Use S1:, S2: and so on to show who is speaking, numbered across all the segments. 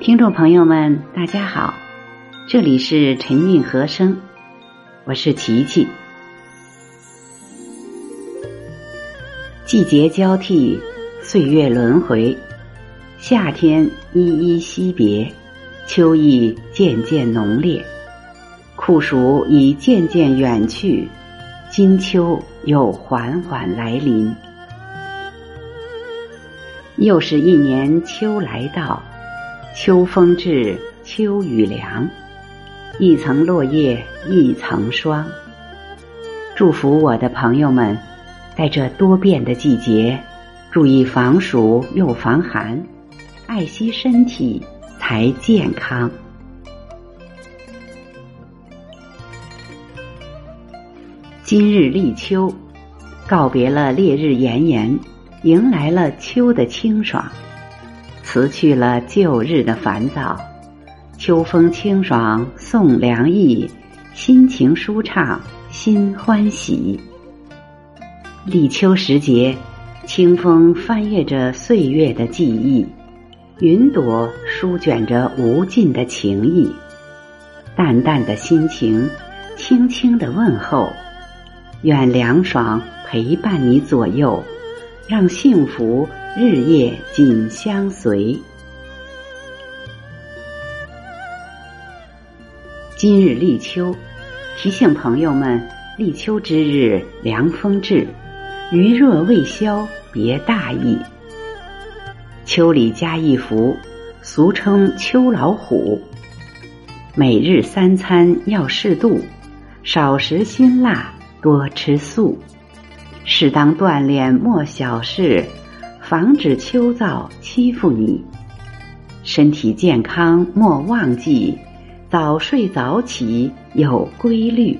S1: 听众朋友们，大家好，这里是沉韵和声，我是琪琪。季节交替，岁月轮回，夏天依依惜别，秋意渐渐浓烈，酷暑已渐渐远去，金秋又缓缓来临，又是一年秋来到。秋风至，秋雨凉，一层落叶一层霜。祝福我的朋友们，在这多变的季节，注意防暑又防寒，爱惜身体才健康。今日立秋，告别了烈日炎炎，迎来了秋的清爽。辞去了旧日的烦躁，秋风清爽送凉意，心情舒畅心欢喜。立秋时节，清风翻阅着岁月的记忆，云朵舒卷着无尽的情意，淡淡的心情，轻轻的问候，愿凉爽陪伴你左右，让幸福。日夜紧相随。今日立秋，提醒朋友们：立秋之日，凉风至，余热未消，别大意。秋里加一伏，俗称秋老虎。每日三餐要适度，少食辛辣，多吃素，适当锻炼莫小事。防止秋燥欺负你，身体健康莫忘记，早睡早起有规律。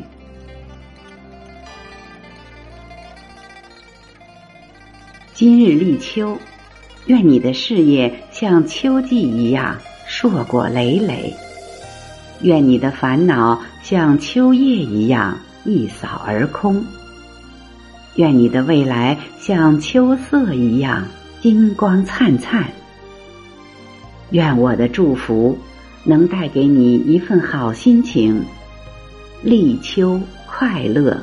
S1: 今日立秋，愿你的事业像秋季一样硕果累累，愿你的烦恼像秋叶一样一扫而空，愿你的未来像秋色一样。金光灿灿，愿我的祝福能带给你一份好心情，立秋快乐。